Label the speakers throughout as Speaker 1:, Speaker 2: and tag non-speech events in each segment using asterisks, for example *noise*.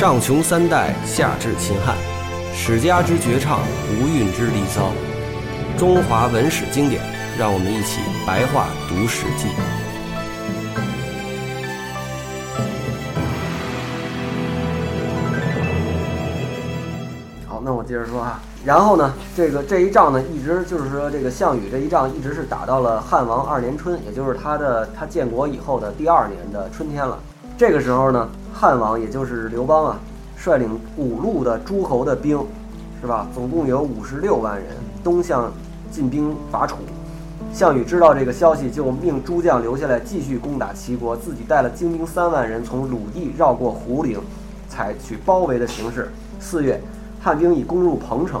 Speaker 1: 上穷三代，下至秦汉，史家之绝唱，无韵之离骚，中华文史经典，让我们一起白话读《史记》。
Speaker 2: 好，那我接着说啊。然后呢，这个这一仗呢，一直就是说，这个项羽这一仗一直是打到了汉王二年春，也就是他的他建国以后的第二年的春天了。这个时候呢，汉王也就是刘邦啊，率领五路的诸侯的兵，是吧？总共有五十六万人，东向进兵伐楚。项羽知道这个消息，就命诸将留下来继续攻打齐国，自己带了精兵三万人从鲁地绕过胡陵，采取包围的形式。四月。汉兵已攻入彭城，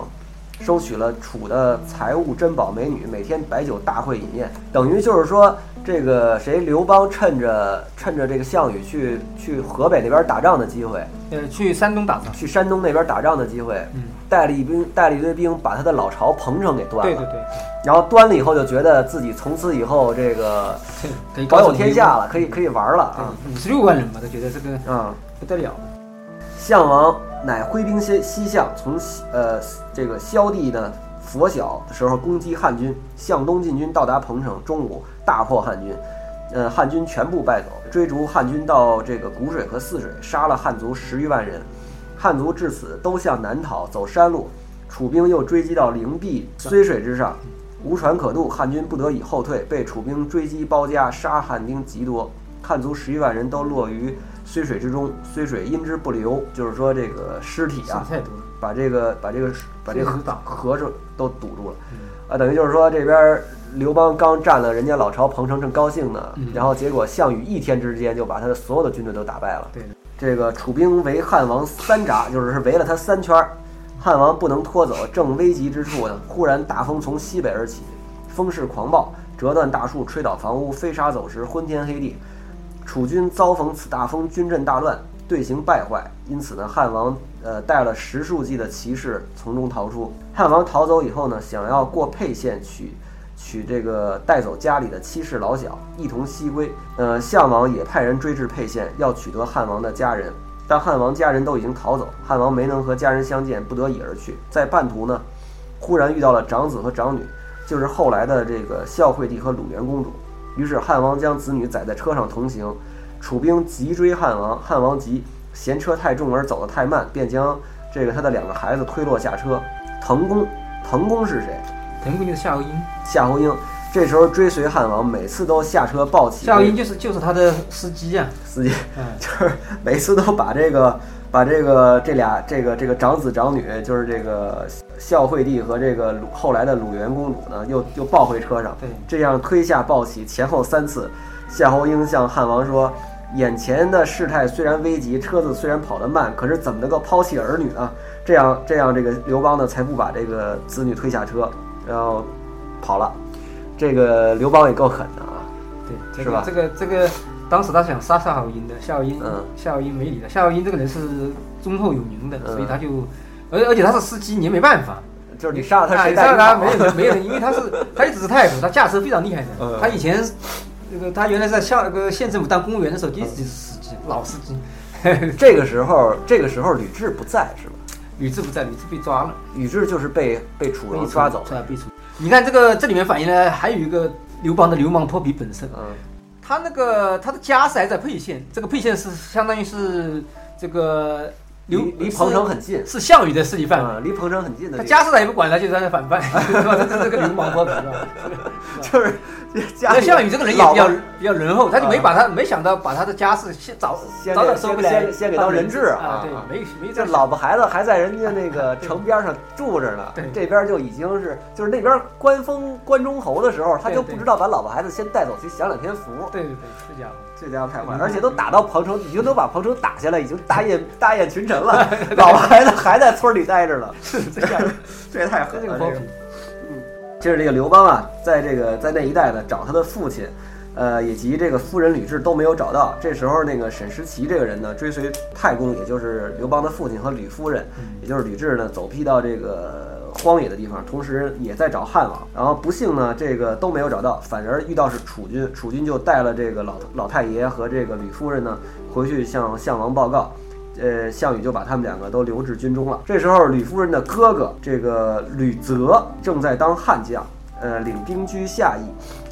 Speaker 2: 收取了楚的财物、珍宝、美女，每天摆酒大会饮宴，等于就是说，这个谁刘邦趁着趁着这个项羽去去河北那边打仗的机会，
Speaker 3: 呃，去山东打仗，
Speaker 2: 去山东那边打仗的机会，嗯，带了一兵，带了一堆兵，把他的老巢彭城给端
Speaker 3: 了，对对对，
Speaker 2: 然后端了以后，就觉得自己从此以后这个 *laughs*
Speaker 3: 可以
Speaker 2: 保有天下了，可以可以玩了啊，
Speaker 3: 五十六万人吧，他觉得这个嗯。不得了。
Speaker 2: 项王乃挥兵西西向，从呃这个萧地呢拂晓的时候攻击汉军，向东进军到达彭城，中午大破汉军，呃汉军全部败走，追逐汉军到这个谷水和泗水，杀了汉族十余万人，汉族至此都向南逃，走。山路，楚兵又追击到灵璧睢水之上，无船可渡，汉军不得已后退，被楚兵追击包夹，杀汉兵极多，汉族十余万人都落于。睢水之中，虽水因之不流，就是说这个尸体啊，把这个把这个把这个河子都堵住了，啊，等于就是说这边刘邦刚占了人家老巢彭城，正高兴呢，然后结果项羽一天之间就把他的所有的军队都打败了。
Speaker 3: 对，
Speaker 2: 这个楚兵围汉王三闸，就是围了他三圈，汉王不能拖走，正危急之处呢，忽然大风从西北而起，风势狂暴，折断大树，吹倒房屋，飞沙走石，昏天黑地。楚军遭逢此大风，军阵大乱，队形败坏，因此呢，汉王呃带了十数骑的骑士从中逃出。汉王逃走以后呢，想要过沛县取取这个带走家里的妻室老小，一同西归。呃，项王也派人追至沛县，要取得汉王的家人，但汉王家人都已经逃走，汉王没能和家人相见，不得已而去。在半途呢，忽然遇到了长子和长女，就是后来的这个孝惠帝和鲁元公主。于是汉王将子女载在车上同行，楚兵急追汉王，汉王急嫌车太重而走得太慢，便将这个他的两个孩子推落下车。滕公，滕公是谁？
Speaker 3: 滕公就是夏侯婴。
Speaker 2: 夏侯婴这时候追随汉王，每次都下车抱起。
Speaker 3: 夏侯婴就是就是他的司机啊，
Speaker 2: 司机，就是每次都把这个。把这个这俩这个这个长子长女，就是这个孝惠帝和这个鲁后来的鲁元公主呢，又又抱回车上。
Speaker 3: 对，
Speaker 2: 这样推下抱起，前后三次。夏侯婴向汉王说：“眼前的事态虽然危急，车子虽然跑得慢，可是怎么能够抛弃儿女呢？”这样这样，这个刘邦呢，才不把这个子女推下车，然后跑了。这个刘邦也够狠的啊，
Speaker 3: 对，
Speaker 2: 是吧？
Speaker 3: 这个这个。当时他想杀夏侯婴的，夏侯婴，嗯，夏侯婴没理他。夏侯婴这个人是忠厚有名的，所以他就，而而且他是司机，你也没办法，
Speaker 2: 就是你杀了他，
Speaker 3: 谁杀了他没有没有，因为他是 *laughs* 他一直是太傅，他驾车非常厉害的。他以前那个他原来在校那个县政府当公务员的时候，一直是司机，老司机。*laughs*
Speaker 2: 这个时候，这个时候吕雉不在是吧？
Speaker 3: 吕雉不在，吕雉被抓了。
Speaker 2: 吕雉就是被被楚王抓走，
Speaker 3: 被楚。你看这个这里面反映了还有一个刘邦的流氓泼皮本色。嗯。他那个他的家是还在沛县，这个沛县是相当于是这个
Speaker 2: 离离彭城很近，
Speaker 3: 是项羽的势力范围，
Speaker 2: 离彭城很近的。
Speaker 3: 他家世他也不管他，*laughs* *laughs* 就是他的反派，这是个流氓托比，
Speaker 2: 就是。
Speaker 3: 那项羽这个人也比较比较仁厚，他就没把他没想到把他的家世先早早点收回来，
Speaker 2: 先先给当人质
Speaker 3: 啊！对，没没
Speaker 2: 这老婆孩子还在人家那个城边上住着呢，这边就已经是就是那边官封关中侯的时候，他就不知道把老婆孩子先带走去享两天福。
Speaker 3: 对对对，是这家伙
Speaker 2: 这家伙太坏，而且都打到彭城，已经都把彭城打下来，已经大宴 *laughs* 大宴群臣了，老婆孩子还在村里待着呢，*laughs* 这样 *laughs* 这也太狠了。就是这个刘邦啊，在这个在那一带呢，找他的父亲，呃，以及这个夫人吕雉都没有找到。这时候，那个沈石奇这个人呢，追随太公，也就是刘邦的父亲和吕夫人，也就是吕雉呢，走避到这个荒野的地方，同时也在找汉王。然后不幸呢，这个都没有找到，反而遇到是楚军，楚军就带了这个老老太爷和这个吕夫人呢，回去向项王报告。呃，项羽就把他们两个都留至军中了。这时候，吕夫人的哥哥这个吕泽正在当汉将，呃，领兵居下邑。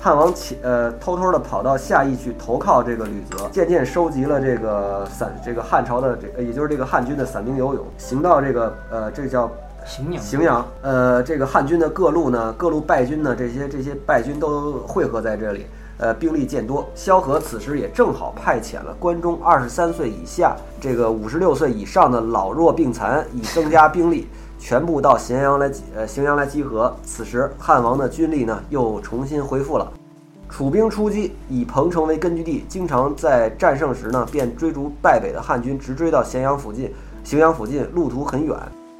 Speaker 2: 汉王起呃偷偷的跑到下邑去投靠这个吕泽，渐渐收集了这个散这个汉朝的这也就是这个汉军的散兵游勇，行到这个呃这叫
Speaker 3: 荥阳。
Speaker 2: 荥阳，呃，这个汉军的各路呢，各路败军呢，这些这些败军都汇合在这里。呃，兵力渐多，萧何此时也正好派遣了关中二十三岁以下、这个五十六岁以上的老弱病残，以增加兵力，全部到咸阳来，呃，荥阳来集合。此时汉王的军力呢，又重新恢复了。楚兵出击，以彭城为根据地，经常在战胜时呢，便追逐败北的汉军，直追到咸阳附近。荥阳附近路途很远，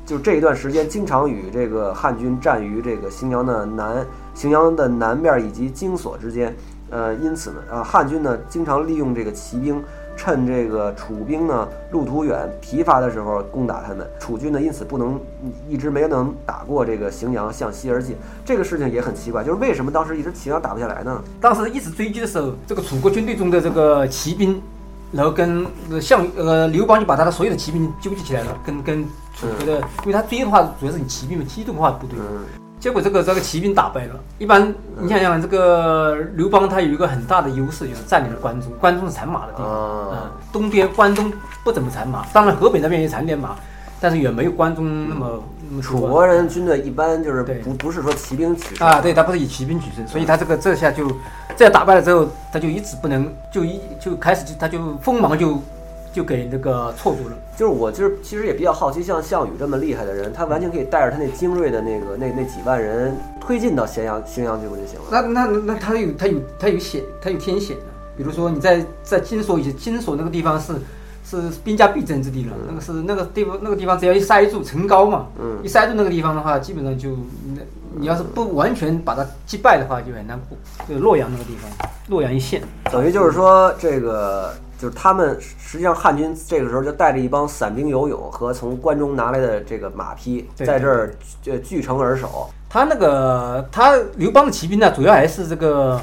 Speaker 2: 就这一段时间，经常与这个汉军战于这个荥阳的南荥阳的南面以及荆索之间。呃，因此呢，呃，汉军呢经常利用这个骑兵，趁这个楚兵呢路途远、疲乏的时候攻打他们。楚军呢因此不能一直没能打过这个荥阳，向西而进。这个事情也很奇怪，就是为什么当时一直荥阳打不下来呢？
Speaker 3: 当时一直追击的时候，这个楚国军队中的这个骑兵，然后跟项呃刘邦就把他的所有的骑兵纠集起来了，跟跟楚国的，因为他追的话主要是你骑兵嘛机动化部队。结果这个这个骑兵打败了。一般你想想，这个刘邦他有一个很大的优势，就是占领了关中。关中是产马的地方，嗯，东边关中不怎么产马，当然河北那边也产点马，但是远没有关中那么。
Speaker 2: 楚国人军队一般就是不不是说骑兵取胜
Speaker 3: 啊，对他不是以骑兵取胜，所以他这个这下就这样打败了之后，他就一直不能就一就开始就他就锋芒就。就给那个错住了，
Speaker 2: 就是我就是其实也比较好奇，像项羽这么厉害的人，他完全可以带着他那精锐的那个那那几万人推进到咸阳咸阳去不就行了？
Speaker 3: 那那那他有他有他有险，他有天险的。比如说你在在金锁以前，荆索那个地方是是兵家必争之地了，那个是那个地方那个地方只要一塞住城高嘛，嗯，一塞住那个地方的话，基本上就那你要是不完全把它击败的话，就很难过。就洛阳那个地方，洛阳一线，
Speaker 2: 等于就是说这个。就是他们实际上汉军这个时候就带着一帮散兵游勇和从关中拿来的这个马匹，在这儿就据城而守。
Speaker 3: 他那个他刘邦的骑兵呢，主要还是这个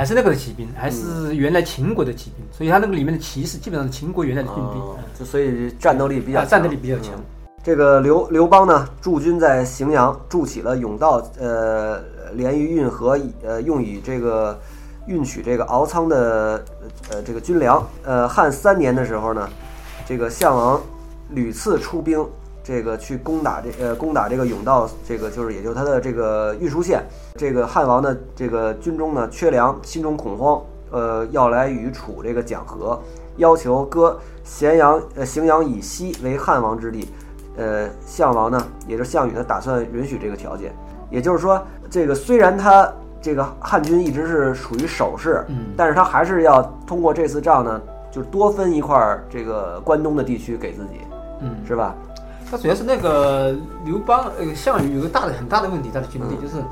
Speaker 3: 还是那个骑兵，还是原来秦国的骑兵，所以他那个里面的骑士基本上是秦国原来的军兵，
Speaker 2: 就所以战斗力比较
Speaker 3: 战斗力比较强。
Speaker 2: 这个刘刘邦呢驻军在荥阳，筑起了甬道，呃，连于运河，呃，用以这个。运取这个敖仓的呃这个军粮，呃汉三年的时候呢，这个项王屡次出兵，这个去攻打这呃攻打这个甬道，这个就是也就是他的这个运输线。这个汉王的这个军中呢缺粮，心中恐慌，呃要来与楚这个讲和，要求割咸阳呃荥阳以西为汉王之地。呃项王呢，也就是项羽呢，打算允许这个条件。也就是说，这个虽然他。这个汉军一直是处于守势，嗯，但是他还是要通过这次仗呢，就多分一块儿这个关东的地区给自己，嗯，是吧？
Speaker 3: 他主要是那个刘邦，呃，项羽有个大的很大的问题，他的军队就是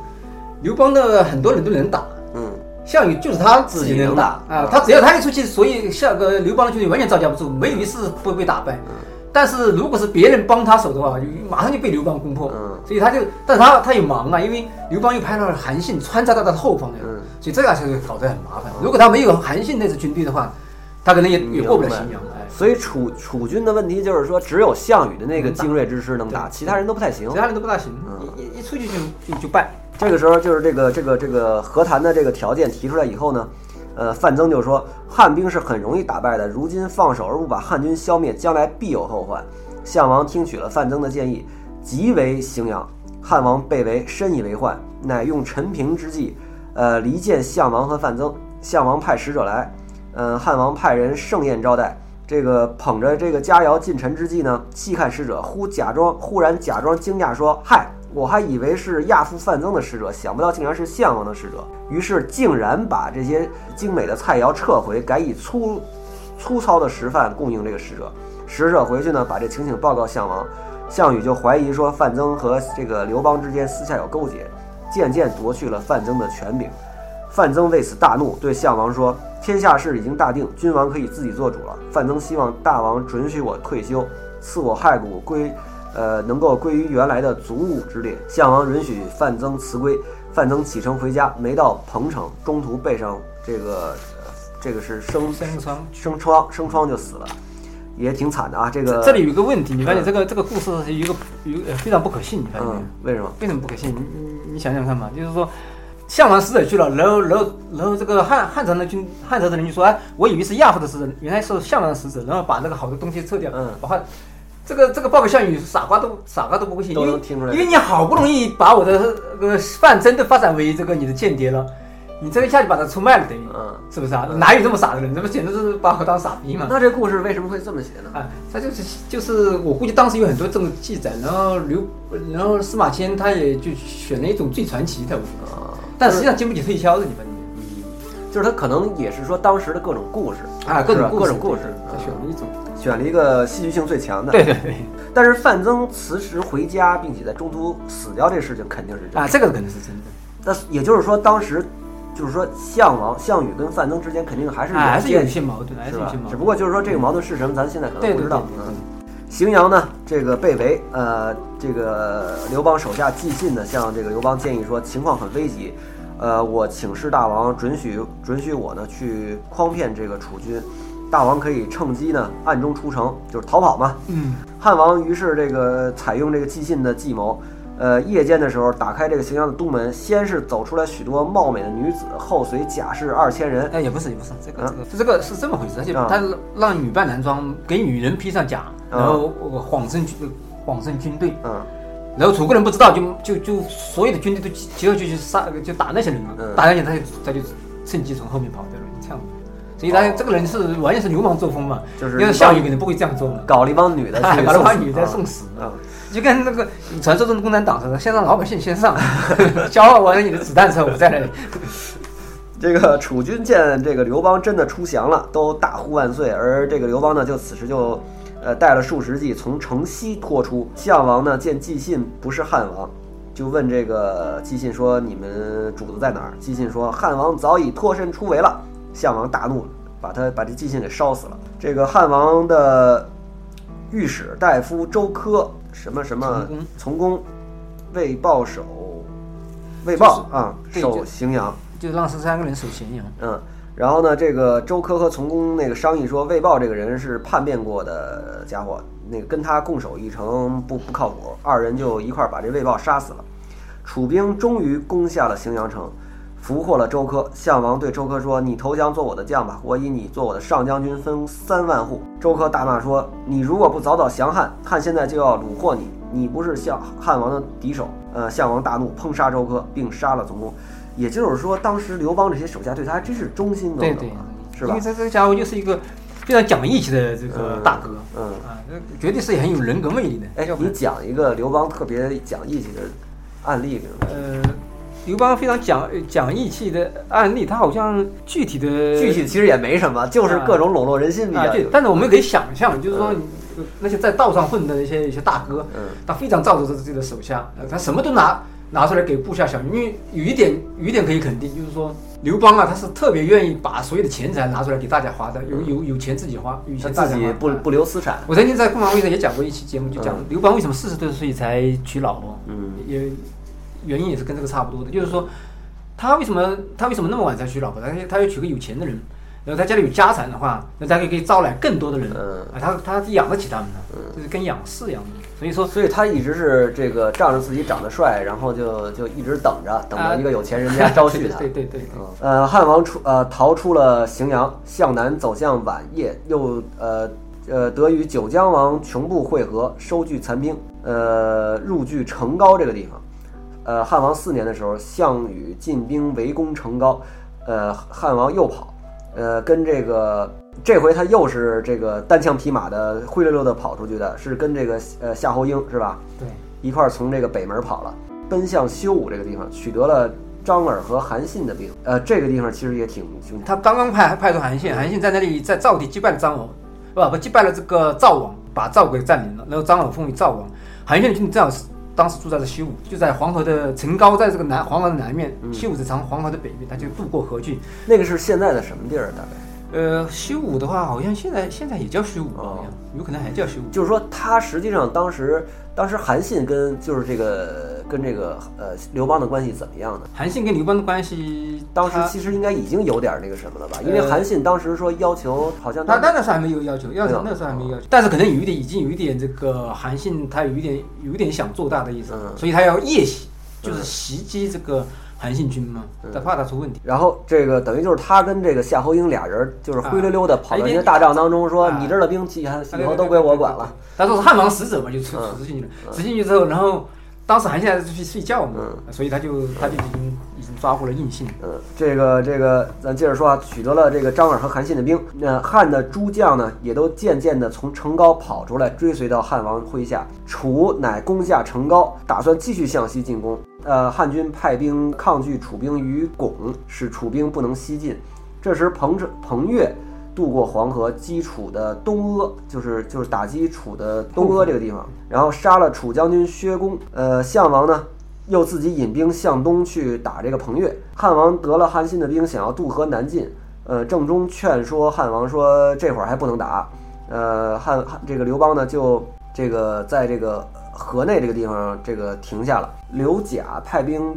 Speaker 3: 刘邦的很多人都能打，嗯，项羽就是他自己能打啊，他只要他一出去，所以像个刘邦的军队完全招架不住，没有一次不被打败。但是如果是别人帮他守的话，就马上就被刘邦攻破。嗯，所以他就，但是他他也忙啊，因为刘邦又派了韩信穿插到他的后方呀，嗯，所以这个就搞得很麻烦。如果他没有韩信那支军队的话，他可能也也过不了荥阳。哎，
Speaker 2: 所以楚楚军的问题就是说，只有项羽的那个精锐之师能打，其他人都不太行。
Speaker 3: 其他人都不大行，一一出去就就就败。
Speaker 2: 这个时候就是这个这个这个和谈的这个条件提出来以后呢。呃，范增就说汉兵是很容易打败的，如今放手而不把汉军消灭，将来必有后患。项王听取了范增的建议，即为荥阳。汉王被围，深以为患，乃用陈平之计，呃，离间项王和范增。项王派使者来，嗯，汉王派人盛宴招待，这个捧着这个佳肴进陈之际呢，细看使者，忽假装忽然假装惊讶说：“嗨。”我还以为是亚父范增的使者，想不到竟然是项王的使者。于是竟然把这些精美的菜肴撤回，改以粗粗糙的食饭供应这个使者。使者回去呢，把这情形报告项王。项羽就怀疑说范增和这个刘邦之间私下有勾结，渐渐夺去了范增的权柄。范增为此大怒，对项王说：“天下事已经大定，君王可以自己做主了。范增希望大王准许我退休，赐我骸骨归。”呃，能够归于原来的祖母之列。项王允许范增辞归，范增启程回家，没到彭城，中途背上这个，这个是生
Speaker 3: 生疮，
Speaker 2: 生疮，生疮就死了。也挺惨的啊。这个
Speaker 3: 这里有一个问题，你发现这个这个故事是一个有非常不可信，你发现没有？
Speaker 2: 为什么？
Speaker 3: 为什么不可信？你你你想想看嘛，就是说。项王使者去了，然后，然后，然后这个汉汉朝的军汉朝的人就说：“哎，我以为是亚父的使者，原来是项王的使者。”然后把那个好的东西撤掉，嗯，把汉，这个这个报告项羽，傻瓜都傻瓜都不会信，
Speaker 2: 都能听出来，
Speaker 3: 因为你好不容易把我的这个范增都发展为这个你的间谍了。你这一下就把他出卖了，等于，嗯，是不是啊？哪有这么傻的人？这不简直是把我当傻逼嘛？
Speaker 2: 那这故事为什么会这么写呢？
Speaker 3: 啊，他就是就是，我估计当时有很多这种记载，然后刘，然后司马迁他也就选了一种最传奇的啊，但实际上经不起推敲的，你们，
Speaker 2: 嗯，就是他可能也是说当时的各种故事
Speaker 3: 啊，各种
Speaker 2: 各种故事，
Speaker 3: 他选了一组，
Speaker 2: 选了一个戏剧性最强的，
Speaker 3: 对对对。
Speaker 2: 但是范增辞职回家，并且在中途死掉，这事情肯定是真
Speaker 3: 啊，这个肯定是真的。
Speaker 2: 那也就是说当时。就是说，项王、项羽跟范增之间肯定还是
Speaker 3: 还是有一些矛盾，是吧？
Speaker 2: 只不过就是说，这个矛盾是什么，咱现在可能不知道。
Speaker 3: 嗯，
Speaker 2: 荥阳呢，这个被围，呃，这个刘邦手下寄信呢，向这个刘邦建议说，情况很危急，呃，我请示大王准许准许我呢去诓骗这个楚军，大王可以趁机呢暗中出城，就是逃跑嘛。
Speaker 3: 嗯，
Speaker 2: 汉王于是这个采用这个寄信的计谋。呃，夜间的时候打开这个荥阳的东门，先是走出来许多貌美的女子，后随甲士二千人。
Speaker 3: 哎，也不是，也不是，这个，这个是这么回事。而且他让女扮男装，给女人披上甲，然后谎称谎称军队。
Speaker 2: 嗯，
Speaker 3: 然后楚国人不知道，就就就所有的军队都集合就去杀，就打那些人嘛。打那些他就他就趁机从后面跑掉了，这样。所以他这个人是完全是流氓作风嘛，
Speaker 2: 就是
Speaker 3: 项羽肯定不会这样做嘛，
Speaker 2: 搞了一帮女的，*laughs* 搞
Speaker 3: 了一帮女的送死啊。就跟那个传说中的共产党似的，先让老百姓先上，*laughs* 消耗完了你的子弹之后，我再来。
Speaker 2: 这个楚军见这个刘邦真的出降了，都大呼万岁。而这个刘邦呢，就此时就，呃，带了数十骑从城西拖出。项王呢见季信不是汉王，就问这个季信说：“你们主子在哪儿？”季信说：“汉王早已脱身出围了。”项王大怒，把他把这季信给烧死了。这个汉王的御史大夫周苛。什么什么从公为报守为报啊守荥阳，
Speaker 3: 就让十三个人守荥阳。
Speaker 2: 嗯，然后呢，这个周科和从公那个商议说，魏豹这个人是叛变过的家伙，那个跟他共守一城不不靠谱。二人就一块把这魏豹杀死了。楚兵终于攻下了荥阳城。俘获了周柯，项王对周柯说：“你投降做我的将吧，我以你做我的上将军，分三万户。”周柯大骂说：“你如果不早早降汉，汉现在就要虏获你，你不是项汉王的敌手。”呃，项王大怒，烹杀周柯，并杀了从公。也就是说，当时刘邦这些手下对他还真是忠心耿耿，是吧？
Speaker 3: 因为这这家伙就是一个非常讲义气的这个大哥，
Speaker 2: 嗯
Speaker 3: 啊，绝对是很有人格魅力的。
Speaker 2: 哎，你讲一个刘邦特别讲义气的案例，
Speaker 3: 呃。刘邦非常讲讲义气的案例，他好像具体的
Speaker 2: 具体其实也没什么，就是各种笼络人心比较。
Speaker 3: 对，但是我们可以想象，就是说那些在道上混的一些一些大哥，他非常照着自己的手下，他什么都拿拿出来给部下享用，因为有一点有一点可以肯定，就是说刘邦啊，他是特别愿意把所有的钱财拿出来给大家花的，有有有钱自己花，有钱
Speaker 2: 自己不不留私产。
Speaker 3: 我曾经在凤凰卫视也讲过一期节目，就讲刘邦为什么四十多岁才娶老婆，
Speaker 2: 嗯，
Speaker 3: 也。原因也是跟这个差不多的，就是说，他为什么他为什么那么晚才娶老婆？他他要娶个有钱的人，然后他家里有家产的话，那他可以可以招揽更多的人，啊，他他养得起他们的，就是跟养士一样的。所以说，
Speaker 2: 所以他一直是这个仗着自己长得帅，然后就就一直等着等着一个有钱人家招 *laughs* 婿他。
Speaker 3: 对对对。
Speaker 2: 呃，汉王出呃逃出了荥阳，向南走向宛邺，又呃呃得与九江王穷部会合，收据残兵，呃入据成皋这个地方。呃，汉王四年的时候，项羽进兵围攻成皋，呃，汉王又跑，呃，跟这个这回他又是这个单枪匹马的灰溜溜的跑出去的，是跟这个呃夏侯婴是吧？
Speaker 3: 对，
Speaker 2: 一块儿从这个北门跑了，奔向修武这个地方，取得了张耳和韩信的兵。呃，这个地方其实也挺凶。
Speaker 3: 他刚刚派派出韩信，韩信在那里在赵地击败了张耳，不不击败了这个赵王，把赵给占领了，然后张耳封为赵王，韩信的军正好是。当时住在这修武，就在黄河的城高，在这个南黄河的南面，修武在长黄河的北面，他就渡过河去。
Speaker 2: 那个是现在的什么地儿？大概？
Speaker 3: 呃，虚武的话，好像现在现在也叫虚武，好像有可能还叫虚武。
Speaker 2: 就是说，他实际上当时当时韩信跟就是这个跟这个呃刘邦的关系怎么样呢？
Speaker 3: 韩信跟刘邦的关系，
Speaker 2: 当时其实应该已经有点那个什么了吧？因为韩信当时说要求，好像
Speaker 3: 他那时候还没有要求，要求那时候还没有要求，但是可能有一点，已经有一点这个韩信他有一点有一点想做大的意思，所以他要夜袭，就是袭击这个。韩信军嘛，他怕他出问题。
Speaker 2: 然后这个等于就是他跟这个夏侯婴俩人，就是灰溜溜的跑到一个大帐当中，说你这儿的兵器以后都归我管了。
Speaker 3: 他说是汉王使者嘛，就出出进去了。出进去之后，然后。当时韩信还是去睡觉嘛，所以他就他就已经已经抓获了印信。
Speaker 2: 嗯，这个这个，咱接着说啊，取得了这个张耳和韩信的兵，那汉的诸将呢，也都渐渐的从城高跑出来，追随到汉王麾下。楚乃攻下城高，打算继续向西进攻。呃，汉军派兵抗拒楚兵于巩，使楚兵不能西进。这时彭彭越。渡过黄河，击楚的东阿，就是就是打击楚的东阿这个地方，然后杀了楚将军薛公。呃，项王呢，又自己引兵向东去打这个彭越。汉王得了韩信的兵，想要渡河南进。呃，郑中劝说汉王说，这会儿还不能打。呃，汉汉这个刘邦呢，就这个在这个河内这个地方这个停下了。刘贾派兵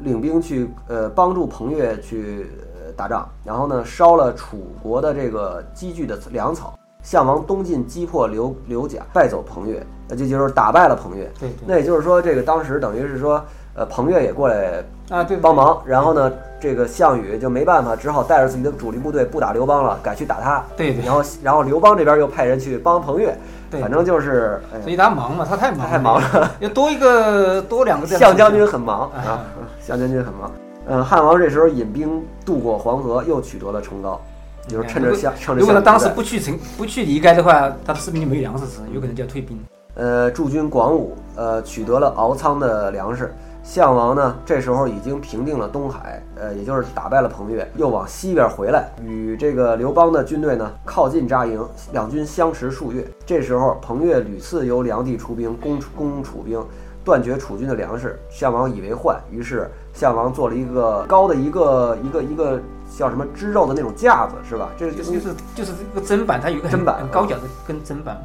Speaker 2: 领兵去呃帮助彭越去。打仗，然后呢，烧了楚国的这个积聚的粮草。项王东进，击破刘刘贾，败走彭越，那这就是打败了彭越。
Speaker 3: 对，
Speaker 2: 那也就是说，这个当时等于是说，呃，彭越也过来
Speaker 3: 啊，对，
Speaker 2: 帮忙。然后呢，这个项羽就没办法，只好带着自己的主力部队不打刘邦了，改去打他。
Speaker 3: 对对。
Speaker 2: 然后，然后刘邦这边又派人去帮彭越。
Speaker 3: 对，
Speaker 2: 反正就是，
Speaker 3: 所以他忙嘛，他太忙，
Speaker 2: 太忙了，
Speaker 3: 要多一个多两个。
Speaker 2: 项将军很忙啊，*laughs* 项将军很忙。嗯，汉王这时候引兵渡过黄河，又取得了成高，就是趁着项趁着。
Speaker 3: 如果他当时不去城不去离开的话，他的士兵就没粮食吃，有可能就要退兵。
Speaker 2: 呃，驻军广武，呃，取得了敖仓的粮食。项王呢，这时候已经平定了东海，呃，也就是打败了彭越，又往西边回来，与这个刘邦的军队呢靠近扎营，两军相持数月。这时候，彭越屡次由梁地出兵攻攻楚兵。断绝楚军的粮食，项王以为患，于是项王做了一个高的一个一个一个叫什么织肉的那种架子，是吧？这
Speaker 3: 个就是就是这个砧板，它有一个
Speaker 2: 砧板
Speaker 3: 高脚的跟砧板，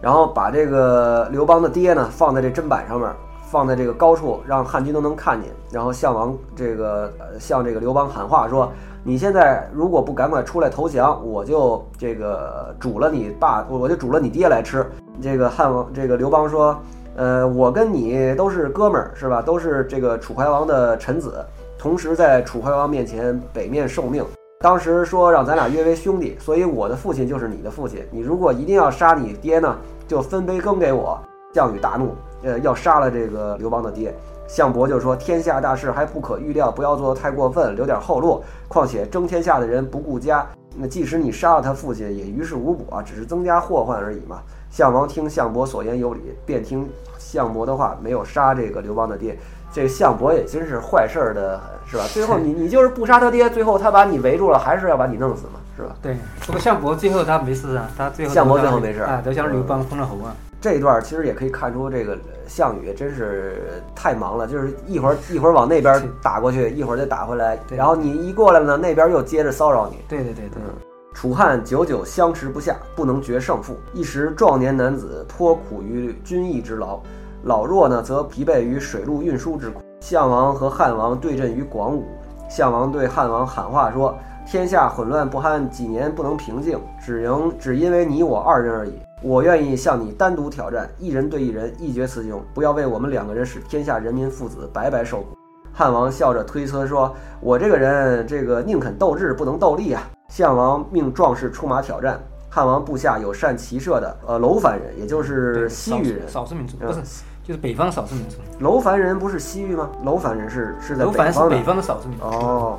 Speaker 2: 然后把这个刘邦的爹呢放在这砧板上面，放在这个高处，让汉军都能看见。然后项王这个向这个刘邦喊话说：“你现在如果不赶快出来投降，我就这个煮了你爸，我就煮了你爹来吃。”这个汉王这个刘邦说。呃，我跟你都是哥们儿，是吧？都是这个楚怀王的臣子，同时在楚怀王面前北面受命。当时说让咱俩约为兄弟，所以我的父亲就是你的父亲。你如果一定要杀你爹呢，就分杯羹给我。项羽大怒，呃，要杀了这个刘邦的爹。项伯就说：天下大事还不可预料，不要做得太过分，留点后路。况且争天下的人不顾家，那即使你杀了他父亲，也于事无补啊，只是增加祸患而已嘛。项王听项伯所言有理，便听项伯的话，没有杀这个刘邦的爹。这项伯也真是坏事儿的，是吧？最后你你就是不杀他爹，最后他把你围住了，还是要把你弄死嘛，是吧？
Speaker 3: 对。不过项伯最后他没事啊，他最后
Speaker 2: 项伯最后没事
Speaker 3: 啊，都向刘邦封了侯啊。
Speaker 2: 这一段其实也可以看出，这个项羽真是太忙了，就是一会儿一会儿往那边打过去，一会儿再打回来，然后你一过来呢，那边又接着骚扰你。
Speaker 3: 对对对对。
Speaker 2: 楚汉久久相持不下，不能决胜负。一时壮年男子颇苦于军役之劳，老弱呢则疲惫于水陆运输之苦。项王和汉王对阵于广武，项王对汉王喊话说：“天下混乱不堪，几年不能平静，只因只因为你我二人而已。我愿意向你单独挑战，一人对一人，一决雌雄。不要为我们两个人使天下人民父子白白受苦。”汉王笑着推辞说：“我这个人，这个宁肯斗智，不能斗力啊。”项王命壮士出马挑战。汉王部下有善骑射的，呃，楼烦人，也就是西域人，
Speaker 3: 少数民族，不是，就是北方少数民族。
Speaker 2: 楼烦人不是西域吗？楼烦人是是在
Speaker 3: 北
Speaker 2: 方
Speaker 3: 是北方的少数民族。
Speaker 2: 哦，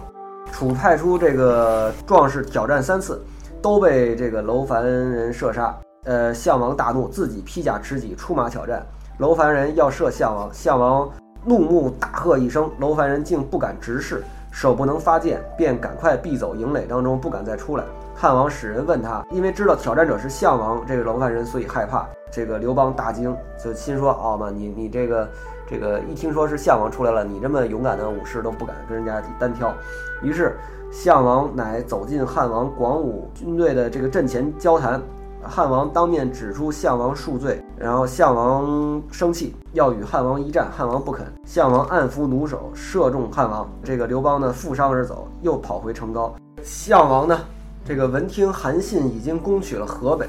Speaker 2: 楚派出这个壮士挑战三次，都被这个楼烦人射杀。呃，项王大怒，自己披甲持戟出马挑战。楼烦人要射项王，项王怒目大喝一声，楼烦人竟不敢直视。手不能发剑，便赶快避走营垒当中，不敢再出来。汉王使人问他，因为知道挑战者是项王这个楼烦人，所以害怕。这个刘邦大惊，就心说：哦嘛，你你这个这个一听说是项王出来了，你这么勇敢的武士都不敢跟人家单挑。于是项王乃走进汉王广武军队的这个阵前交谈。汉王当面指出项王恕罪，然后项王生气，要与汉王一战，汉王不肯。项王暗伏弩手，射中汉王。这个刘邦呢，负伤而走，又跑回成皋。项王呢，这个闻听韩信已经攻取了河北，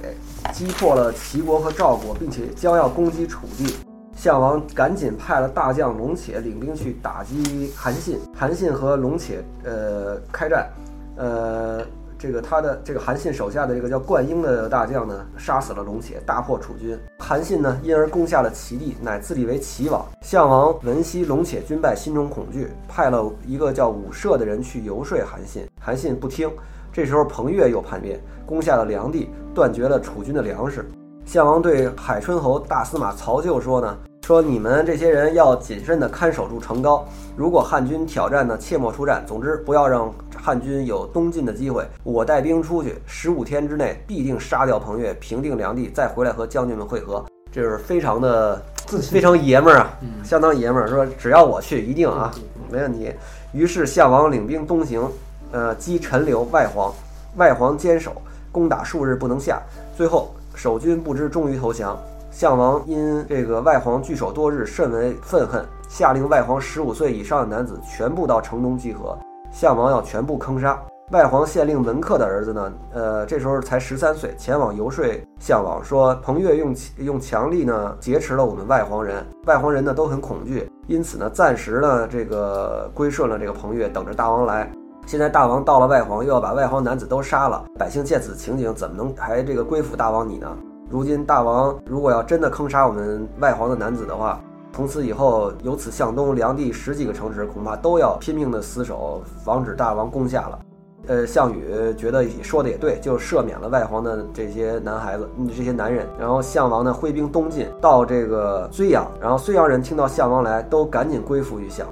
Speaker 2: 击破了齐国和赵国，并且将要攻击楚地。项王赶紧派了大将龙且领兵去打击韩信。韩信和龙且呃开战，呃，这个他的这个韩信手下的这个叫灌婴的大将呢，杀死了龙且，大破楚军。韩信呢，因而攻下了齐地，乃自立为齐王。项王闻悉龙且军败，心中恐惧，派了一个叫武涉的人去游说韩信。韩信不听。这时候彭越又叛变，攻下了梁地，断绝了楚军的粮食。项王对海春侯大司马曹咎说呢：“说你们这些人要谨慎地看守住城高，如果汉军挑战呢，切莫出战。总之，不要让汉军有东进的机会。我带兵出去，十五天之内必定杀掉彭越，平定梁地，再回来和将军们会合。”这是非常的非常爷们儿啊，相当爷们儿。说只要我去，一定啊，没问题。于是项王领兵东行，呃，击陈留、外黄，外黄坚守，攻打数日不能下，最后。守军不知终于投降，项王因这个外黄聚守多日，甚为愤恨，下令外黄十五岁以上的男子全部到城中集合，项王要全部坑杀。外黄县令门客的儿子呢，呃，这时候才十三岁，前往游说项王，说彭越用用强力呢劫持了我们外黄人，外黄人呢都很恐惧，因此呢暂时呢这个归顺了这个彭越，等着大王来。现在大王到了外黄，又要把外黄男子都杀了，百姓见此情景，怎么能还这个归附大王你呢？如今大王如果要真的坑杀我们外黄的男子的话，从此以后由此向东梁地十几个城池，恐怕都要拼命的死守，防止大王攻下了。呃，项羽觉得说的也对，就赦免了外黄的这些男孩子，这些男人。然后项王呢挥兵东进，到这个睢阳，然后睢阳人听到项王来，都赶紧归附于项。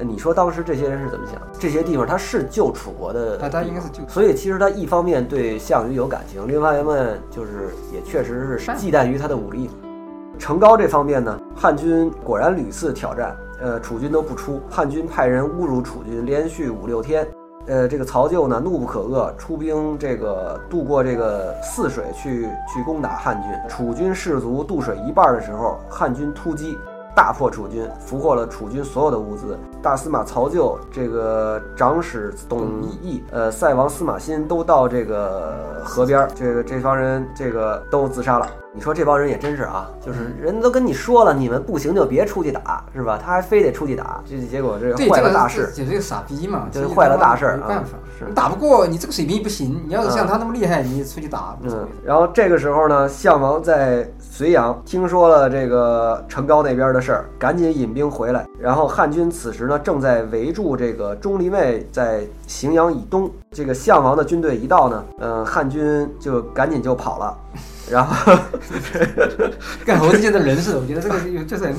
Speaker 2: 你说当时这些人是怎么想？这些地方他是救楚国的，
Speaker 3: 他他应该是救，
Speaker 2: 所以其实他一方面对项羽有感情，另外一方面就是也确实是忌惮于他的武力。成皋这方面呢，汉军果然屡次挑战，呃，楚军都不出，汉军派人侮辱楚军，连续五六天，呃，这个曹咎呢怒不可遏，出兵这个渡过这个泗水去去攻打汉军，楚军士卒渡水一半的时候，汉军突击。大破楚军，俘获了楚军所有的物资。大司马曹咎、这个长史董翳、呃，塞王司马欣都到这个河边，这个这帮人这个都自杀了。你说这帮人也真是啊，就是人都跟你说了，你们不行就别出去打，是吧？他还非得出去打，这结果这坏了大事。
Speaker 3: 就这个傻逼嘛，
Speaker 2: 就是坏了大事。
Speaker 3: 没办法，你打不过，你这个水平不行。你要是像他那么厉害，你出去打。
Speaker 2: 嗯。然后这个时候呢，项王在睢阳听说了这个成皋那边的事儿，赶紧引兵回来。然后汉军此时呢，正在围住这个钟离昧，在荥阳以东。这个项王的军队一到呢，嗯，汉军就赶紧就跑了。然后，*laughs*
Speaker 3: 干猴子现在人事，我觉得这个就是很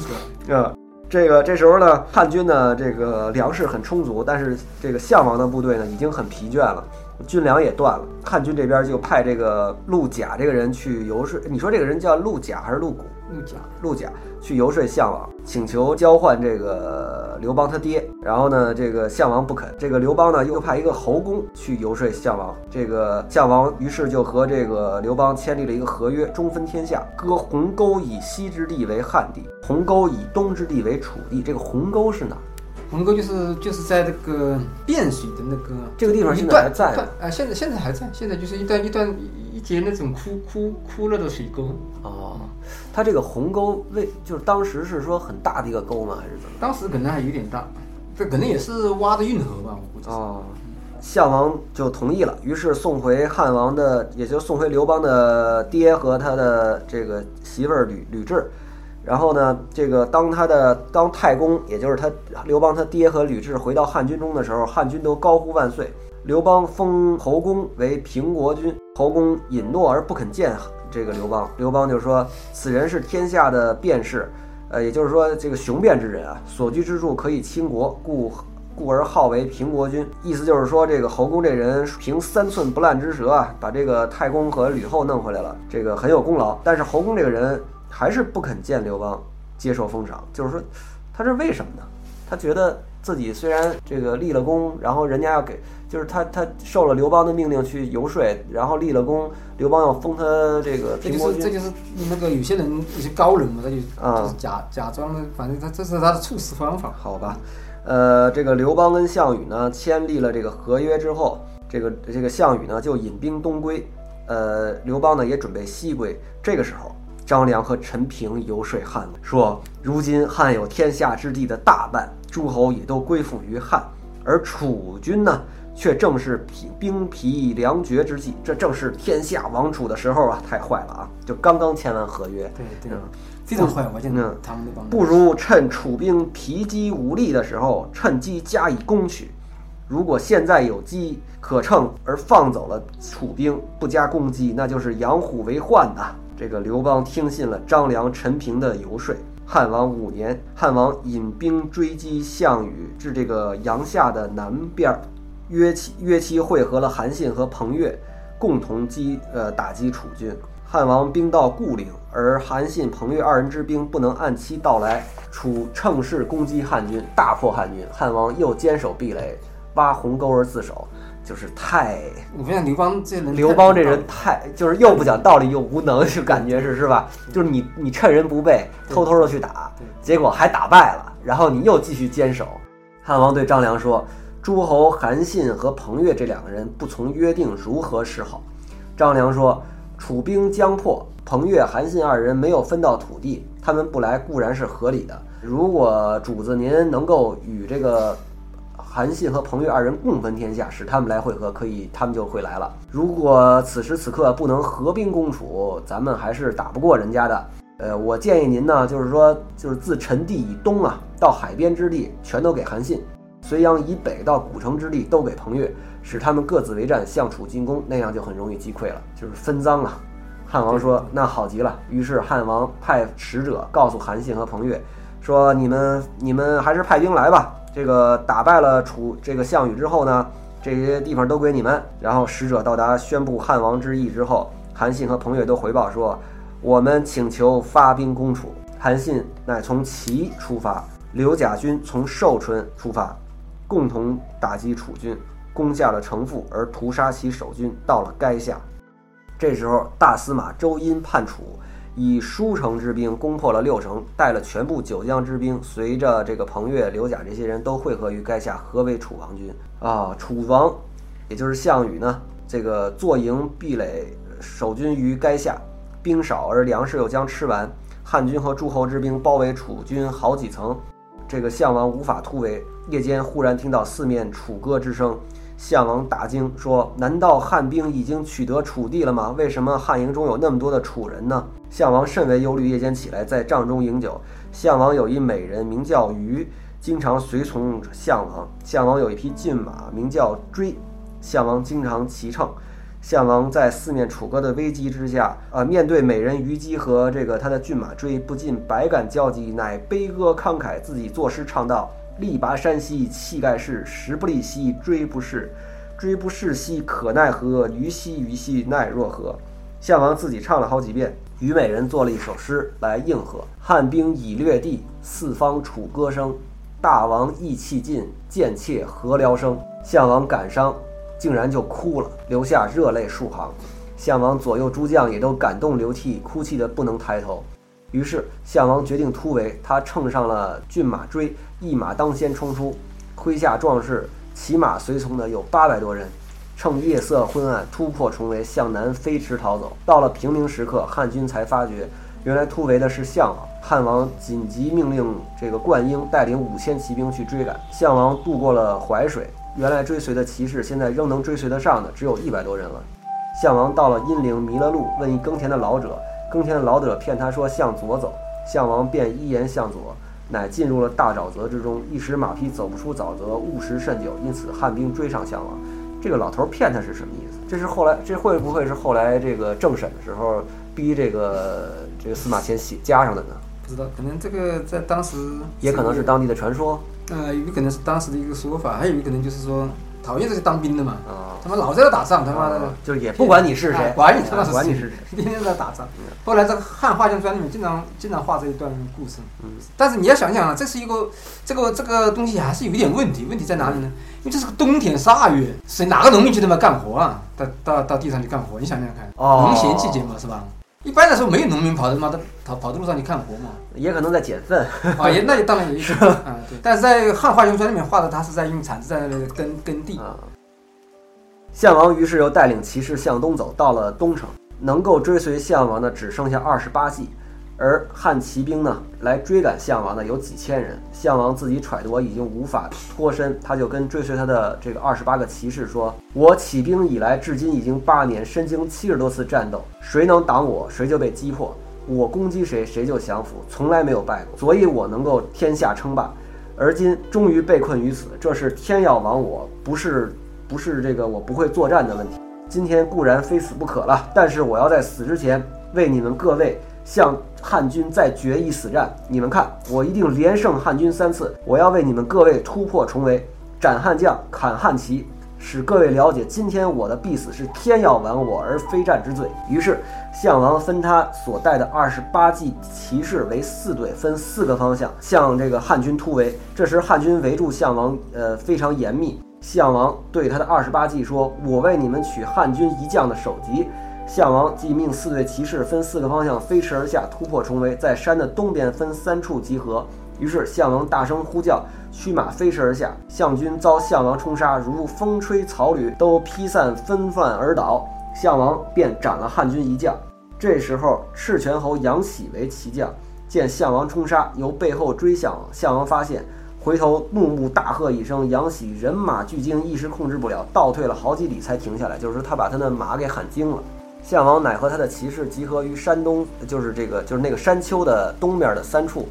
Speaker 2: 可 *laughs* 啊。这个这时候呢，汉军呢这个粮食很充足，但是这个项王的部队呢已经很疲倦了，军粮也断了。汉军这边就派这个陆贾这个人去游说。你说这个人叫陆贾还是陆贾？
Speaker 3: 陆贾，
Speaker 2: 陆贾去游说项王，请求交换这个刘邦他爹。然后呢，这个项王不肯。这个刘邦呢，又派一个侯公去游说项王。这个项王于是就和这个刘邦签立了一个合约，中分天下，割鸿沟以西之地为汉地，鸿沟以东之地为楚地。这个鸿沟是哪？
Speaker 3: 鸿沟就是就是在这个汴水的那个
Speaker 2: 这个地方现在还在
Speaker 3: 啊，现在现在还在，现在就是一段一段一节那种枯枯枯了的水沟
Speaker 2: 哦。它这个鸿沟为就是当时是说很大的一个沟吗？还是怎么？
Speaker 3: 当时可能还有点大，这可能也是挖的运河吧，我估计。
Speaker 2: 哦，项王就同意了，于是送回汉王的，也就送回刘邦的爹和他的这个媳妇儿吕吕雉。然后呢，这个当他的当太公，也就是他刘邦他爹和吕雉回到汉军中的时候，汉军都高呼万岁。刘邦封侯公为平国君，侯公隐诺而不肯见这个刘邦。刘邦就说：“此人是天下的辩士，呃，也就是说这个雄辩之人啊，所居之处可以倾国，故故而号为平国君。意思就是说，这个侯公这人凭三寸不烂之舌啊，把这个太公和吕后弄回来了，这个很有功劳。但是侯公这个人。”还是不肯见刘邦接受封赏，就是说，他是为什么呢？他觉得自己虽然这个立了功，然后人家要给，就是他他受了刘邦的命令去游说，然后立了功，刘邦要封他这个
Speaker 3: 这就是这就是那个有些人有些高人嘛，他就就是假假装的，反正他这是他的处事方法，
Speaker 2: 好吧？呃，这个刘邦跟项羽呢签立了这个合约之后，这个这个项羽呢就引兵东归，呃，刘邦呢也准备西归。这个时候，张良和陈平游说汉说：“如今汉有天下之地的大半，诸侯也都归附于汉，而楚军呢，却正是疲兵疲粮绝之际，这正是天下亡楚的时候啊！太坏了啊！就刚刚签完合约，
Speaker 3: 对对。”非常坏，我见他们那帮
Speaker 2: 不如趁楚兵疲积无力的时候，趁机加以攻取。如果现在有机可乘而放走了楚兵，不加攻击，那就是养虎为患呐。这个刘邦听信了张良、陈平的游说。汉王五年，汉王引兵追击项羽至这个阳夏的南边，约其约其会合了韩信和彭越，共同击呃打击楚军。汉王兵到固陵，而韩信、彭越二人之兵不能按期到来，楚乘势攻击汉军，大破汉军。汉王又坚守壁垒，挖鸿沟而自守，就是太……
Speaker 3: 你发现刘邦这人，
Speaker 2: 刘邦这人太就是又不讲道理又无能，*laughs* 就感觉是是吧？就是你你趁人不备，偷偷的去打，结果还打败了，然后你又继续坚守。汉王对张良说：“诸侯韩信和彭越这两个人不从约定，如何是好？”张良说。楚兵将破，彭越、韩信二人没有分到土地，他们不来固然是合理的。如果主子您能够与这个韩信和彭越二人共分天下，使他们来会合，可以，他们就会来了。如果此时此刻不能合兵攻楚，咱们还是打不过人家的。呃，我建议您呢，就是说，就是自陈地以东啊，到海边之地，全都给韩信；隋阳以北到古城之地，都给彭越。使他们各自为战，向楚进攻，那样就很容易击溃了，就是分赃啊。汉王说：“那好极了。”于是汉王派使者告诉韩信和彭越，说：“你们你们还是派兵来吧。这个打败了楚这个项羽之后呢，这些地方都归你们。”然后使者到达，宣布汉王之意之后，韩信和彭越都回报说：“我们请求发兵攻楚。”韩信乃从齐出发，刘贾军从寿春出发，共同打击楚军。攻下了城父，而屠杀其守军，到了垓下。这时候，大司马周殷叛楚，以舒城之兵攻破了六城，带了全部九江之兵，随着这个彭越、刘贾这些人都汇合于垓下，合围楚王军。啊，楚王，也就是项羽呢，这个坐营壁垒，守军于垓下，兵少而粮食又将吃完。汉军和诸侯之兵包围楚军好几层，这个项王无法突围。夜间忽然听到四面楚歌之声。项王大惊，说：“难道汉兵已经取得楚地了吗？为什么汉营中有那么多的楚人呢？”项王甚为忧虑，夜间起来在帐中饮酒。项王有一美人名叫虞，经常随从项王。项王有一匹骏马名叫追，项王经常骑乘。项王在四面楚歌的危机之下，呃，面对美人虞姬和这个他的骏马追，不禁百感交集，乃悲歌慷慨，自己作诗唱道。力拔山兮气盖世，时不利兮骓不逝，骓不逝兮可奈何？虞兮虞兮奈若何？项王自己唱了好几遍，虞美人做了一首诗来应和：汉兵已掠地，四方楚歌声。大王意气尽，贱妾何聊生？项王感伤，竟然就哭了，流下热泪数行。项王左右诸将也都感动流涕，哭泣的不能抬头。于是项王决定突围，他乘上了骏马追，一马当先冲出，麾下壮士骑马随从的有八百多人，趁夜色昏暗突破重围，向南飞驰逃走。到了平明时刻，汉军才发觉，原来突围的是项王。汉王紧急命令这个灌婴带领五千骑兵去追赶。项王渡过了淮水，原来追随的骑士现在仍能追随得上的只有一百多人了。项王到了阴陵，迷了路，问一耕田的老者。耕田的老者骗他说向左走，项王便依言向左，乃进入了大沼泽之中。一时马匹走不出沼泽，误时甚久，因此汉兵追上项王。这个老头骗他是什么意思？这是后来，这会不会是后来这个政审的时候逼这个这个司马迁写加上的呢？
Speaker 3: 不知道，可能这个在当时
Speaker 2: 也可能是当地的传说。
Speaker 3: 呃，有可能是当时的一个说法，还有一个可能就是说。讨厌这些当兵的嘛，他们老在那打仗，他妈的，
Speaker 2: 就是也不管你是谁，
Speaker 3: 管你他妈
Speaker 2: 管你是谁，
Speaker 3: 天天在打仗。后来这个《汉画像传》里面经常经常画这一段故事。嗯，但是你要想想啊，这是一个这个这个东西还是有一点问题，问题在哪里呢？因为这是个冬天腊月，谁哪个农民去他妈干活啊？到到到地上去干活，你想想看，农闲季节嘛，是吧？一般来说，没有农民跑他妈的跑跑到路上去干活嘛？
Speaker 2: 也可能在捡粪
Speaker 3: 啊，也那也当然也是 *laughs* 啊，对。但是在《汉画像砖》里面画的，他是在用铲子在那个耕耕地。
Speaker 2: 项王于是又带领骑士向东走，到了东城，能够追随项王的只剩下二十八骑。而汉骑兵呢，来追赶项王的有几千人，项王自己揣度已经无法脱身，他就跟追随他的这个二十八个骑士说：“我起兵以来，至今已经八年，身经七十多次战斗，谁能挡我，谁就被击破；我攻击谁，谁就降服，从来没有败过，所以我能够天下称霸。而今终于被困于此，这是天要亡我，不是不是这个我不会作战的问题。今天固然非死不可了，但是我要在死之前为你们各位。”向汉军再决一死战，你们看，我一定连胜汉军三次。我要为你们各位突破重围，斩汉将，砍汉旗，使各位了解，今天我的必死是天要亡我而非战之罪。于是，项王分他所带的二十八骑骑士为四队，分四个方向向这个汉军突围。这时，汉军围住项王，呃，非常严密。项王对他的二十八骑说：“我为你们取汉军一将的首级。”项王即命四队骑士分四个方向飞驰而下，突破重围，在山的东边分三处集合。于是项王大声呼叫，驱马飞驰而下。项军遭项王冲杀，如风吹草履，都披散纷乱而倒。项王便斩了汉军一将。这时候，赤泉侯杨喜为骑将，见项王冲杀，由背后追项王。项王发现，回头怒目大喝一声，杨喜人马俱惊，一时控制不了，倒退了好几里才停下来。就是，他把他的马给喊惊了。项王乃和他的骑士集合于山东，就是这个，就是那个山丘的东面的三处。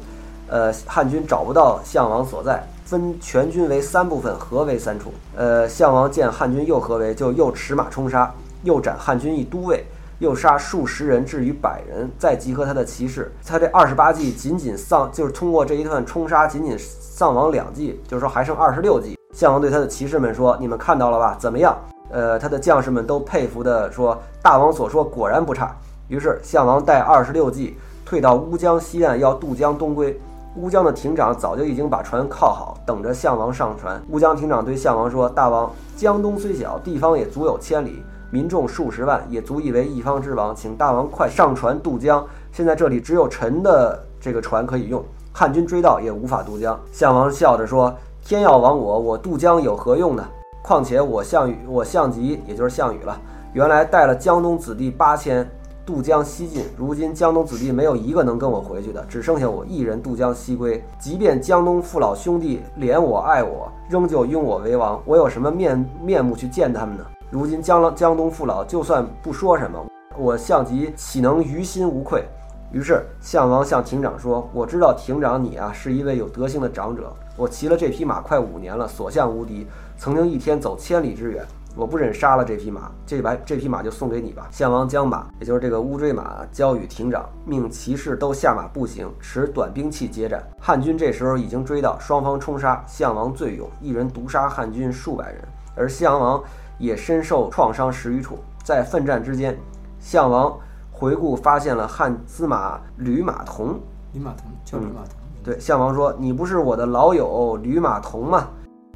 Speaker 2: 呃，汉军找不到项王所在，分全军为三部分，合为三处。呃，项王见汉军又合围，就又驰马冲杀，又斩汉军一都尉，又杀数十人至于百人，再集合他的骑士。他这二十八骑仅仅丧，就是通过这一段冲杀，仅仅丧亡两骑，就是说还剩二十六骑。项王对他的骑士们说：“你们看到了吧？怎么样？”呃，他的将士们都佩服地说：“大王所说果然不差。”于是项王带二十六骑退到乌江西岸，要渡江东归。乌江的亭长早就已经把船靠好，等着项王上船。乌江亭长对项王说：“大王，江东虽小，地方也足有千里，民众数十万，也足以为一方之王。请大王快上船渡江。现在这里只有臣的这个船可以用，汉军追到也无法渡江。”项王笑着说：“天要亡我，我渡江有何用呢？”况且我项羽，我项籍也就是项羽了。原来带了江东子弟八千渡江西进，如今江东子弟没有一个能跟我回去的，只剩下我一人渡江西归。即便江东父老兄弟怜我爱我，仍旧拥我为王，我有什么面面目去见他们呢？如今江江东父老就算不说什么，我项籍岂能于心无愧？于是项王向亭长说：“我知道亭长你啊是一位有德行的长者，我骑了这匹马快五年了，所向无敌。”曾经一天走千里之远，我不忍杀了这匹马，这把这匹马就送给你吧。项王将马，也就是这个乌骓马，交与亭长，命骑士都下马步行，持短兵器接战。汉军这时候已经追到，双方冲杀，项王最勇，一人毒杀汉军数百人，而项王也身受创伤十余处。在奋战之间，项王回顾发现了汉司马吕马童。
Speaker 3: 吕马童叫吕马童。
Speaker 2: 对，项王说：“你不是我的老友吕马童吗？”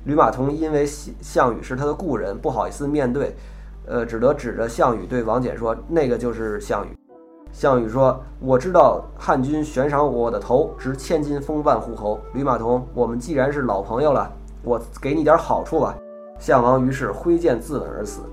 Speaker 2: 吕马童因为项羽是他的故人，不好意思面对，呃，只得指着项羽对王翦说：“那个就是项羽。”项羽说：“我知道汉军悬赏我的头值千金，封万户侯。吕马童，我们既然是老朋友了，我给你点好处吧。”项王于是挥剑自刎而死。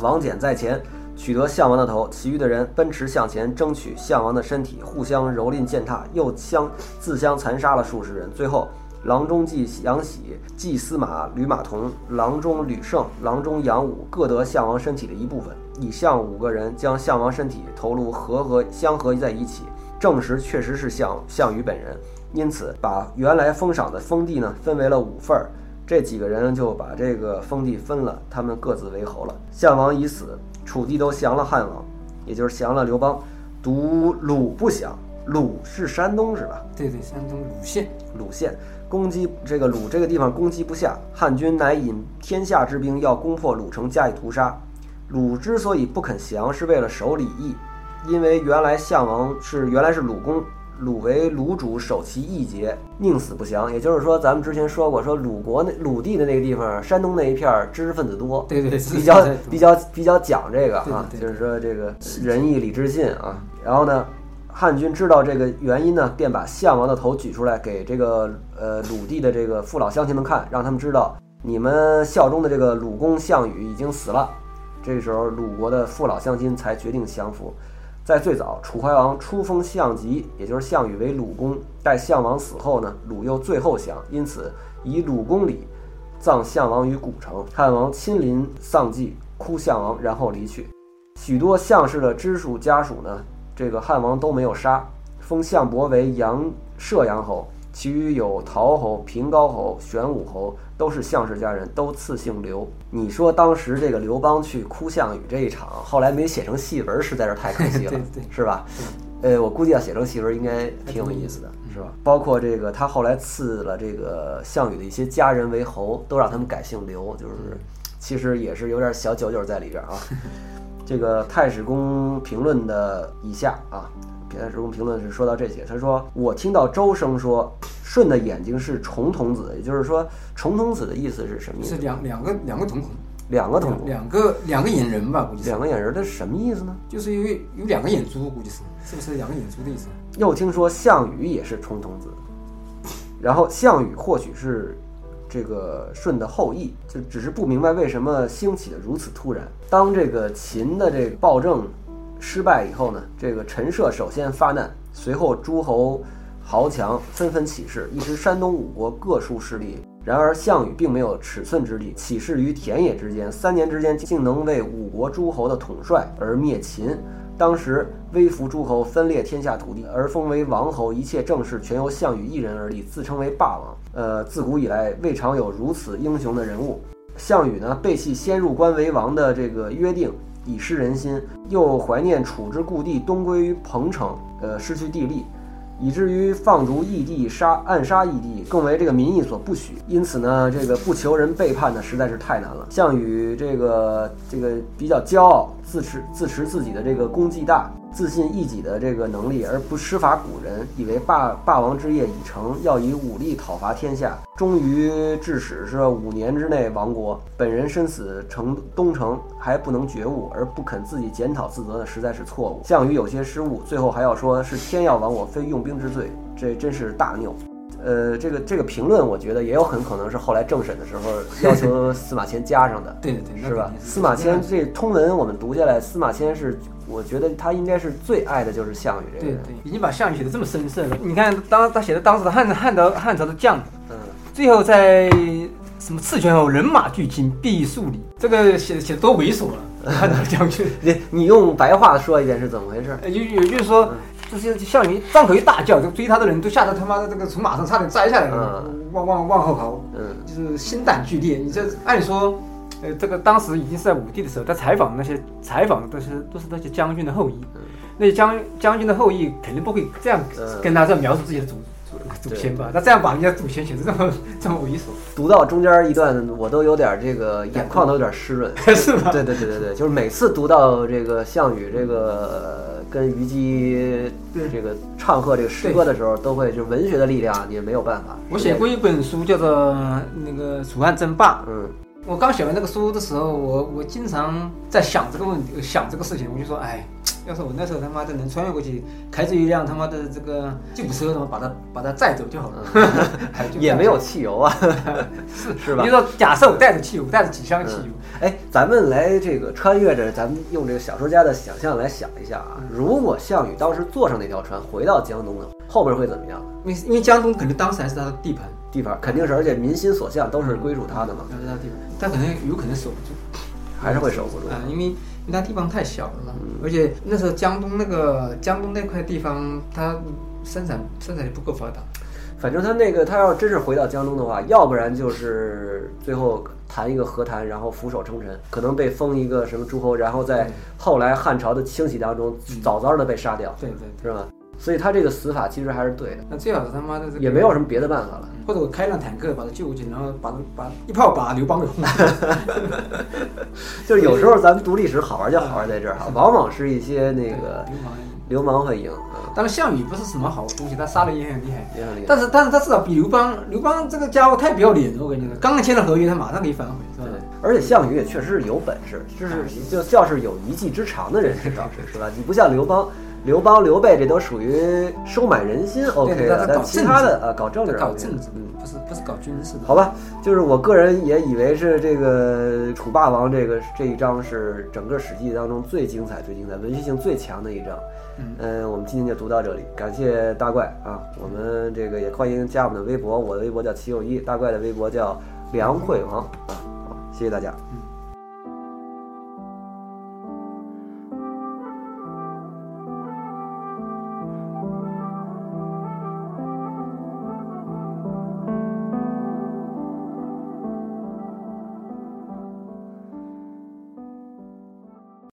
Speaker 2: 王翦在前取得项王的头，其余的人奔驰向前争取项王的身体，互相蹂躏践踏，又相自相残杀了数十人，最后。郎中季杨喜、季司马吕马童、郎中吕胜、郎中杨武各得项王身体的一部分，以上五个人将项王身体头颅合合相合在一起，证实确实是项项羽本人。因此，把原来封赏的封地呢分为了五份儿，这几个人就把这个封地分了，他们各自为侯了。项王已死，楚地都降了汉王，也就是降了刘邦，独鲁不降。鲁是山东是吧？
Speaker 3: 对对，山东鲁县，
Speaker 2: 鲁县。攻击这个鲁这个地方攻击不下，汉军乃引天下之兵要攻破鲁城，加以屠杀。鲁之所以不肯降，是为了守礼义，因为原来项王是原来是鲁公，鲁为鲁主，守其义节，宁死不降。也就是说，咱们之前说过，说鲁国那鲁地的那个地方，山东那一片知识分子多，
Speaker 3: 对对，
Speaker 2: 比较比较比较讲这个啊，就是说这个仁义礼智信啊。然后呢？汉军知道这个原因呢，便把项王的头举出来给这个呃鲁地的这个父老乡亲们看，让他们知道你们效忠的这个鲁公项羽已经死了。这时候鲁国的父老乡亲才决定降服。在最早，楚怀王初封项籍，也就是项羽为鲁公。待项王死后呢，鲁又最后降，因此以鲁公礼葬项王于古城。汉王亲临丧祭，哭项王，然后离去。许多项氏的支属家属呢。这个汉王都没有杀，封项伯为阳射阳侯，其余有陶侯、平高侯、玄武侯，都是项氏家人，都赐姓刘。你说当时这个刘邦去哭项羽这一场，后来没写成戏文，实在是太可惜了，*laughs* 是吧？呃，我估计要写成戏文，应该挺有意思的，是吧？包括这个他后来赐了这个项羽的一些家人为侯，都让他们改姓刘，就是其实也是有点小九九在里边啊。*laughs* 这个太史公评论的以下啊，太史公评论是说到这些，他说我听到周生说舜的眼睛是重瞳子，也就是说重瞳子的意思是什么意思？
Speaker 3: 是两两个两个瞳孔，
Speaker 2: 两个瞳孔，
Speaker 3: 两个两个眼仁吧，估计
Speaker 2: 两个眼仁，这是什么意思呢？
Speaker 3: 就是因为有两个眼珠，估计是是不是两个眼珠的意思？
Speaker 2: 又听说项羽也是重瞳子，然后项羽或许是。这个舜的后裔，就只是不明白为什么兴起的如此突然。当这个秦的这个暴政失败以后呢，这个陈涉首先发难，随后诸侯豪强纷纷起事，一时山东五国各抒势力。然而项羽并没有尺寸之力，起事于田野之间，三年之间竟能为五国诸侯的统帅而灭秦。当时微服诸侯，分裂天下土地，而封为王侯，一切政事全由项羽一人而立，自称为霸王。呃，自古以来未尝有如此英雄的人物。项羽呢，背弃先入关为王的这个约定，以失人心，又怀念楚之故地东归于彭城，呃，失去地利。以至于放逐异地，杀暗杀异地，更为这个民意所不许。因此呢，这个不求人背叛呢，实在是太难了。项羽这个这个比较骄傲，自持自持自己的这个功绩大。自信一己的这个能力，而不施法古人，以为霸霸王之业已成，要以武力讨伐天下，终于致使是五年之内亡国。本人身死城东城，还不能觉悟，而不肯自己检讨自责的，实在是错误。项羽有些失误，最后还要说是天要亡我，非用兵之罪，这真是大谬。呃，这个这个评论，我觉得也有很可能是后来政审的时候要求 *laughs* 司马迁加上的，
Speaker 3: 对对对，
Speaker 2: 是吧？司马迁这通文我们读下来，司马迁是，我觉得他应该是最爱的就是项羽这个
Speaker 3: 人，对对，已经把项羽写的这么神圣了。你看当他写的当时的汉汉朝汉朝的将，嗯，最后在什么刺拳后人马俱进，必数里，这个写写的多猥琐啊！汉朝将军，*laughs*
Speaker 2: 你你用白话说一遍是怎么回事？
Speaker 3: 有有就是说。这些项羽张口一大叫，就追他的人都吓得他妈的这个从马上差点摘下来了，往往往后跑，嗯，就是心胆俱裂。你这按理说，呃，这个当时已经是在武帝的时候，他采访那些采访的都是都是那些将军的后裔，那些将将军的后裔肯定不会这样跟他这样描述自己的祖。祖先吧，那这样把人家祖先写的这么 *laughs* 这么猥琐，
Speaker 2: 读到中间一段，我都有点这个眼眶都有点湿润，*laughs*
Speaker 3: 是吧？
Speaker 2: 对对对对对，就是每次读到这个项羽这个跟虞姬这个唱和这个诗歌的时候，都会就文学的力量也没有办法。
Speaker 3: 我写过一本书叫做那个《楚汉争霸》，嗯，我刚写完那个书的时候，我我经常在想这个问题，想这个事情，我就说，哎。要是我那时候他妈的能穿越过去，开着一辆他妈的这个吉普车，他妈把它把它载走就好了。*laughs*
Speaker 2: 也没有汽油啊，*laughs*
Speaker 3: 是
Speaker 2: 是吧？
Speaker 3: 你说假设我带着汽油，带着几箱汽油，
Speaker 2: 哎，咱们来这个穿越着，咱们用这个小说家的想象来想一下啊，如果项羽当时坐上那条船回到江东的，后边会怎么样？
Speaker 3: 因为因为江东肯定当时还是他的地盘，
Speaker 2: 地盘肯定是，而且民心所向都是归属他的嘛。
Speaker 3: 那是他地盘，他可能有可能守不住，
Speaker 2: 还是会守不住
Speaker 3: 啊，因为。因为它地方太小了嘛，而且那时候江东那个江东那块地方，它生产生产力不够发达。
Speaker 2: 反正他那个他要真是回到江东的话，要不然就是最后谈一个和谈，然后俯首称臣，可能被封一个什么诸侯，然后在后来汉朝的清洗当中早早的被杀掉，
Speaker 3: 对对，
Speaker 2: 是吧？所以他这个死法其实还是对的。
Speaker 3: 那最好是他妈的这个
Speaker 2: 也没有什么别的办法了。
Speaker 3: 或者我开辆坦克把他救过去，然后把他把一炮把刘邦给轰死。
Speaker 2: 就是有时候咱们读历史好玩就好玩在这儿哈，往往是一些那个
Speaker 3: 流氓。
Speaker 2: 流氓会赢。
Speaker 3: 但是项羽不是什么好东西，他杀的也很厉害，
Speaker 2: 也很厉害。
Speaker 3: 但是但是他至少比刘邦，刘邦这个家伙太不要脸了，我跟你说，刚刚签了合约，他马上给你反悔，是吧？
Speaker 2: 而且项羽也确实是有本事，就是就叫是有一技之长的人士，倒是是吧？你不像刘邦。刘邦、刘备这都属于收买人心，OK 的。但其他的呃，搞政治，
Speaker 3: 搞政治，嗯，不是不是搞军事的。
Speaker 2: 好吧，就是我个人也以为是这个楚霸王这个这一章是整个史记当中最精彩、最精彩、文学性最强的一章。嗯，我们今天就读到这里，感谢大怪啊！我们这个也欢迎加我们的微博，我的微博叫齐友一，大怪的微博叫梁惠王啊。好，谢谢大家。
Speaker 3: 嗯。